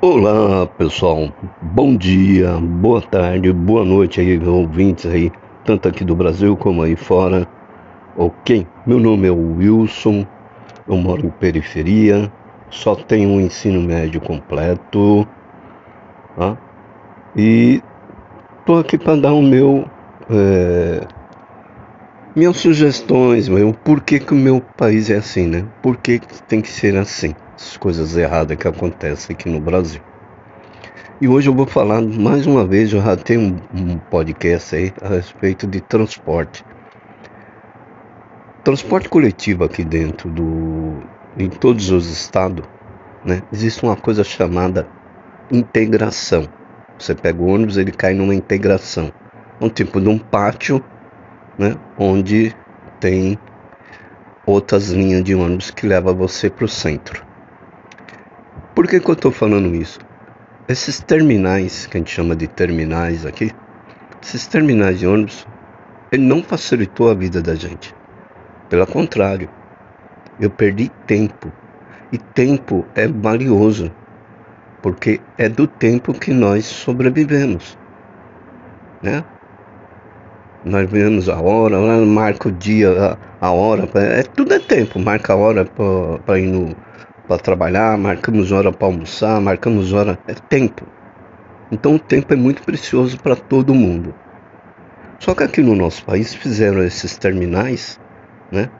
Olá pessoal, bom dia, boa tarde, boa noite aí, ouvintes aí, tanto aqui do Brasil como aí fora. Ok, meu nome é Wilson, eu moro em periferia, só tenho um ensino médio completo, tá? E tô aqui para dar o meu é, minhas sugestões, meu, por que, que o meu país é assim, né? Por que, que tem que ser assim? As coisas erradas que acontecem aqui no Brasil. E hoje eu vou falar mais uma vez, eu já tenho um, podcast aí a respeito de transporte. Transporte coletivo aqui dentro do. em todos os estados, né? Existe uma coisa chamada integração. Você pega o ônibus, ele cai numa integração. Um tipo de um pátio né, onde tem outras linhas de ônibus que levam você para o centro. Por que, que eu estou falando isso? Esses terminais, que a gente chama de terminais aqui, esses terminais de ônibus, ele não facilitou a vida da gente. Pelo contrário, eu perdi tempo. E tempo é valioso, porque é do tempo que nós sobrevivemos. Né? Nós vemos a hora, marca o dia, a, hora, é, tudo é tempo, marca a hora para ir para trabalhar, marcamos hora para almoçar, marcamos hora, é tempo. Então o tempo é muito precioso para todo mundo. Só que aqui no nosso país fizeram esses terminais, né?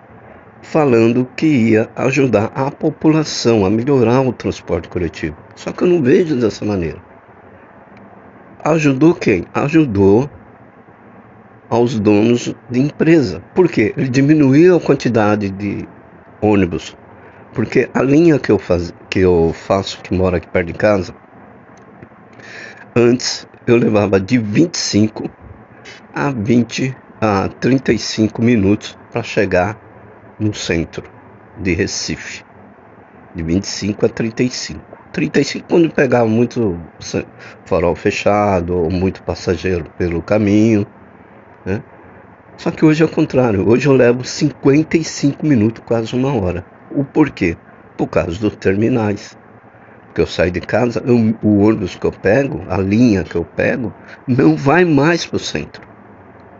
Falando que ia ajudar a população a melhorar o transporte coletivo. Só que eu não vejo dessa maneira. Ajudou quem? Ajudou aos donos de empresa. Por quê? Ele diminuiu a quantidade de ônibus. Porque a linha que eu, faz, que eu faço, que mora aqui perto de casa, antes eu levava de 25 a 20 a 35 minutos para chegar no centro de Recife. De 25 a 35. 35 quando pegava muito farol fechado ou muito passageiro pelo caminho né? Só que hoje é o contrário. Hoje eu levo 55 minutos, quase uma hora. O porquê? Por causa dos terminais. Que eu saio de casa, eu, o ônibus que eu pego, a linha que eu pego, não vai mais para o centro.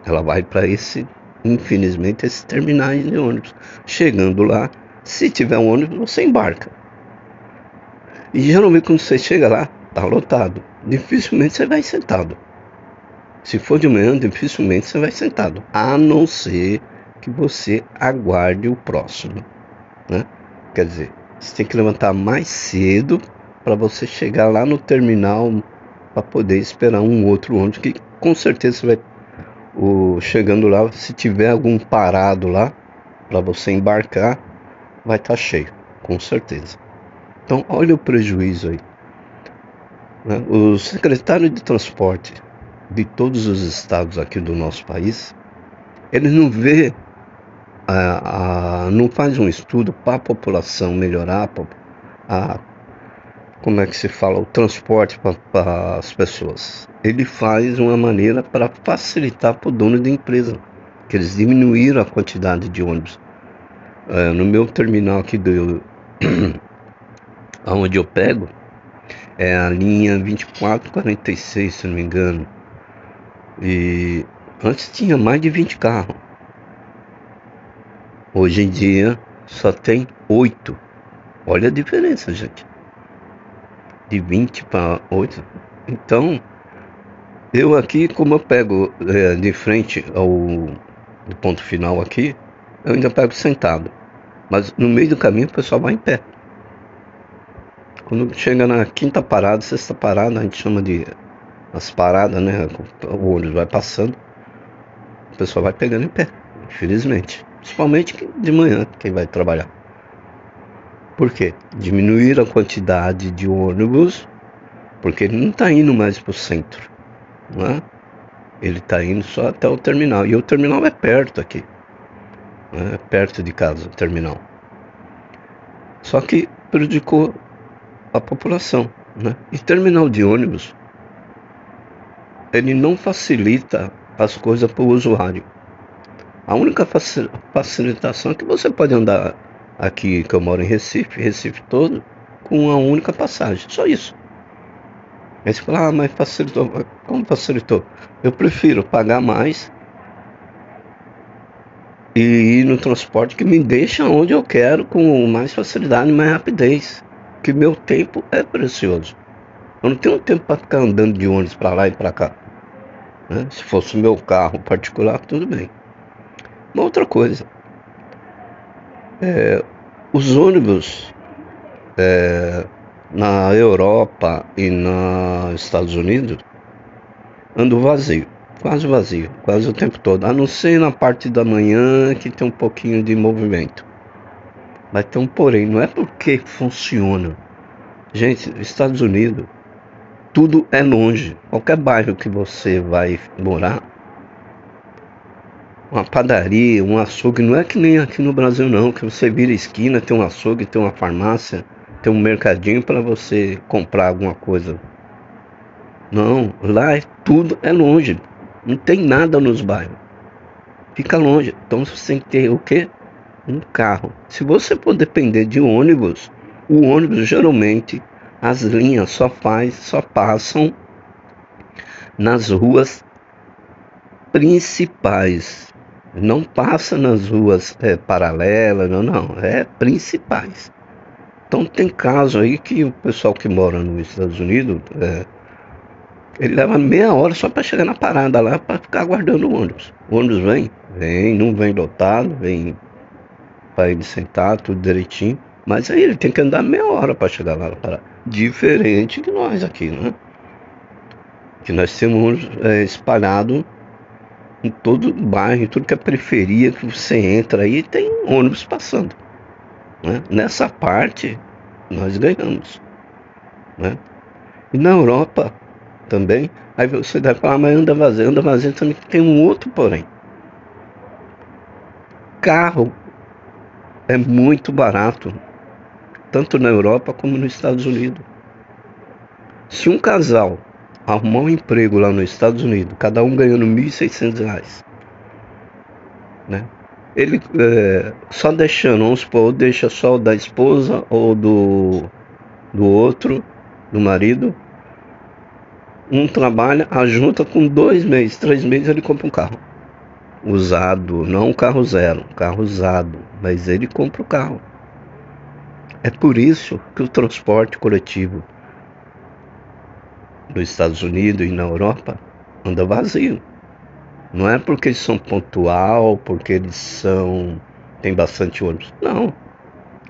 Ela vai para esse, infelizmente, esses terminais de ônibus. Chegando lá, se tiver um ônibus, você embarca. E geralmente quando você chega lá, tá lotado. Dificilmente você vai sentado. Se for de manhã, dificilmente você vai sentado, a não ser que você aguarde o próximo, né? Quer dizer, você tem que levantar mais cedo para você chegar lá no terminal para poder esperar um outro ônibus que com certeza vai o, chegando lá, se tiver algum parado lá para você embarcar, vai estar tá cheio, com certeza. Então, olha o prejuízo aí. Né? O secretário de transporte de todos os estados aqui do nosso país, ele não vê, a, a não faz um estudo para a população melhorar, a, como é que se fala, o transporte para as pessoas. Ele faz uma maneira para facilitar para o dono da empresa, que eles diminuíram a quantidade de ônibus. É, no meu terminal aqui do onde eu pego, é a linha 2446, se não me engano. E antes tinha mais de 20 carros. Hoje em dia só tem 8. Olha a diferença, gente. De 20 para 8. Então, eu aqui, como eu pego é, de frente ao do ponto final aqui, eu ainda pego sentado. Mas no meio do caminho o pessoal vai em pé. Quando chega na quinta parada, sexta parada, a gente chama de as paradas, né? O ônibus vai passando, o pessoal vai pegando em pé, infelizmente. Principalmente de manhã, quem vai trabalhar. Por quê? Diminuir a quantidade de ônibus, porque ele não está indo mais para o centro, não é? Ele está indo só até o terminal. E o terminal é perto aqui. Né? É perto de casa o terminal. Só que prejudicou a população. Né? E terminal de ônibus ele não facilita as coisas para o usuário. A única facilitação é que você pode andar aqui, que eu moro em Recife, Recife todo, com uma única passagem. Só isso. Aí você fala, ah, mas facilitou. Como facilitou? Eu prefiro pagar mais e ir no transporte que me deixa onde eu quero com mais facilidade mais rapidez. Que meu tempo é precioso. Eu não tenho tempo para ficar andando de ônibus para lá e para cá. Né? Se fosse o meu carro particular, tudo bem. Uma outra coisa. É, os ônibus é, na Europa e nos Estados Unidos andam vazio, quase vazio, quase o tempo todo, a não ser na parte da manhã que tem um pouquinho de movimento. Mas tem um porém, não é porque funciona. Gente, Estados Unidos, tudo é longe. Qualquer bairro que você vai morar, uma padaria, um açougue, não é que nem aqui no Brasil não, que você vira esquina, tem um açougue, tem uma farmácia, tem um mercadinho para você comprar alguma coisa. Não, lá é, tudo é longe. Não tem nada nos bairros. Fica longe. Então você tem que ter o quê? Um carro. Se você for depender de ônibus, o ônibus geralmente as linhas só faz, só passam nas ruas principais. Não passa nas ruas é, paralelas, não, não, é principais. Então tem caso aí que o pessoal que mora nos Estados Unidos, é, ele leva meia hora só para chegar na parada lá para ficar aguardando o ônibus. O ônibus vem, vem, não vem lotado, vem para ele sentar tudo direitinho. Mas aí ele tem que andar meia hora para chegar lá na parada. Diferente de nós aqui, né? Que nós temos é, espalhado em todo bairro, em tudo que é periferia que você entra aí, tem ônibus passando. Né? Nessa parte, nós ganhamos. Né? E na Europa também, aí você deve falar, mas anda vazio, anda vazio também tem um outro porém. Carro é muito barato, tanto na Europa como nos Estados Unidos. Se um casal arrumar um emprego lá nos Estados Unidos, cada um ganhando R$ 1.600, né? ele é, só deixando, vamos supor, ou deixa só o da esposa ou do, do outro, do marido, um trabalha, ajunta com dois meses, três meses ele compra um carro. Usado, não um carro zero, um carro usado, mas ele compra o carro. É por isso que o transporte coletivo nos Estados Unidos e na Europa anda vazio. Não é porque eles são pontual, porque eles são tem bastante ônibus. Não.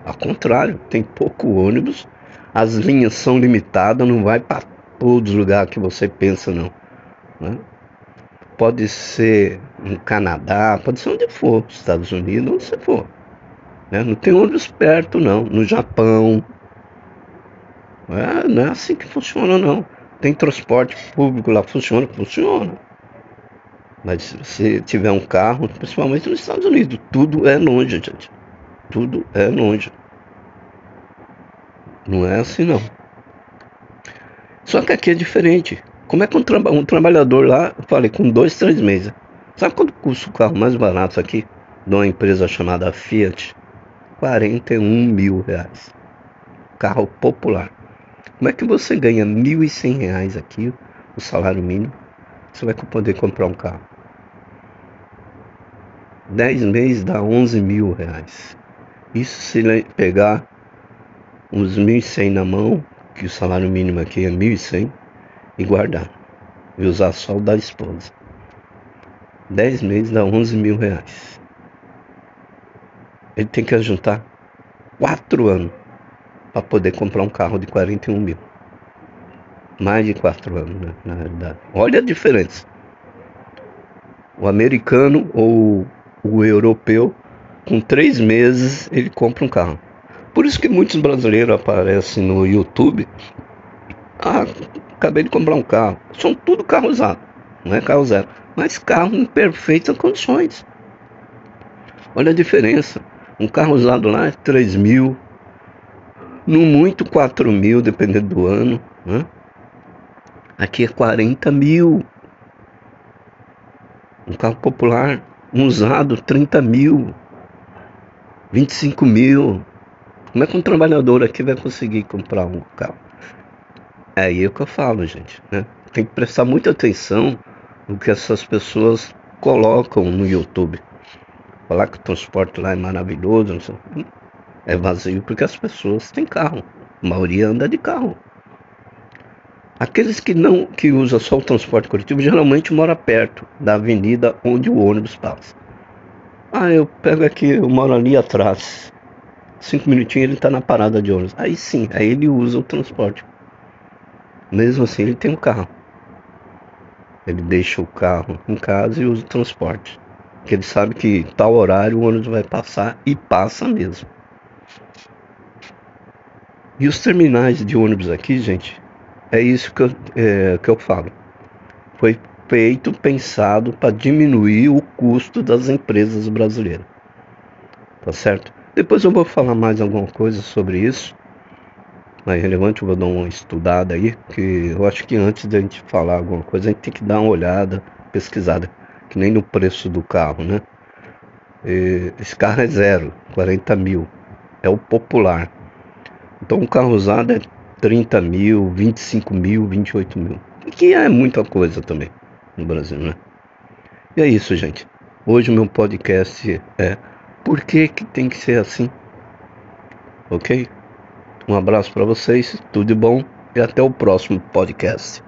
Ao contrário, tem pouco ônibus, as linhas são limitadas, não vai para todos os lugares que você pensa não. Né? Pode ser no Canadá, pode ser onde for, Estados Unidos, onde você for. Né? Não tem ônibus perto não, no Japão. É, não é assim que funciona não. Tem transporte público lá, funciona, funciona. Mas se tiver um carro, principalmente nos Estados Unidos, tudo é longe, gente. Tudo é longe. Não é assim não. Só que aqui é diferente. Como é que um, tra um trabalhador lá, eu falei, com dois, três meses. Sabe quanto custa o carro mais barato aqui? De uma empresa chamada Fiat? 41 mil reais. Carro popular. Como é que você ganha 1.100 reais aqui, o salário mínimo? Você vai poder comprar um carro. 10 meses dá 11 mil reais. Isso se pegar uns 1.100 na mão, que o salário mínimo aqui é 1.100, e guardar. E usar só o da esposa. 10 meses dá 11 mil reais. Ele tem que juntar 4 anos para poder comprar um carro de 41 mil. Mais de 4 anos, né, na realidade. Olha a diferença. O americano ou o europeu, com três meses, ele compra um carro. Por isso que muitos brasileiros aparecem no YouTube. Ah, acabei de comprar um carro. São tudo carro usado, não é carro zero. Mas carro em perfeitas condições. Olha a diferença. Um carro usado lá é 3 mil, no muito 4 mil, dependendo do ano. Né? Aqui é 40 mil. Um carro popular um usado 30 mil, 25 mil. Como é que um trabalhador aqui vai conseguir comprar um carro? É aí que eu falo, gente. Né? Tem que prestar muita atenção no que essas pessoas colocam no YouTube. Falar que o transporte lá é maravilhoso, é vazio porque as pessoas têm carro. A maioria anda de carro. Aqueles que não que usam só o transporte coletivo geralmente mora perto da avenida onde o ônibus passa. Ah, eu pego aqui, eu moro ali atrás. Cinco minutinhos ele está na parada de ônibus. Aí sim, aí ele usa o transporte. Mesmo assim ele tem um carro. Ele deixa o carro em casa e usa o transporte. Porque ele sabe que tal horário o ônibus vai passar e passa mesmo. E os terminais de ônibus aqui, gente, é isso que eu, é, que eu falo. Foi feito, pensado para diminuir o custo das empresas brasileiras. Tá certo? Depois eu vou falar mais alguma coisa sobre isso. Mais relevante, eu vou dar uma estudada aí, que eu acho que antes de a gente falar alguma coisa, a gente tem que dar uma olhada, pesquisada, que nem no preço do carro, né? Esse carro é zero, 40 mil. É o popular. Então o carro usado é 30 mil, 25 mil, 28 mil. Que é muita coisa também no Brasil, né? E é isso, gente. Hoje o meu podcast é Por que, que tem que ser assim? Ok? Um abraço para vocês, tudo de bom e até o próximo podcast.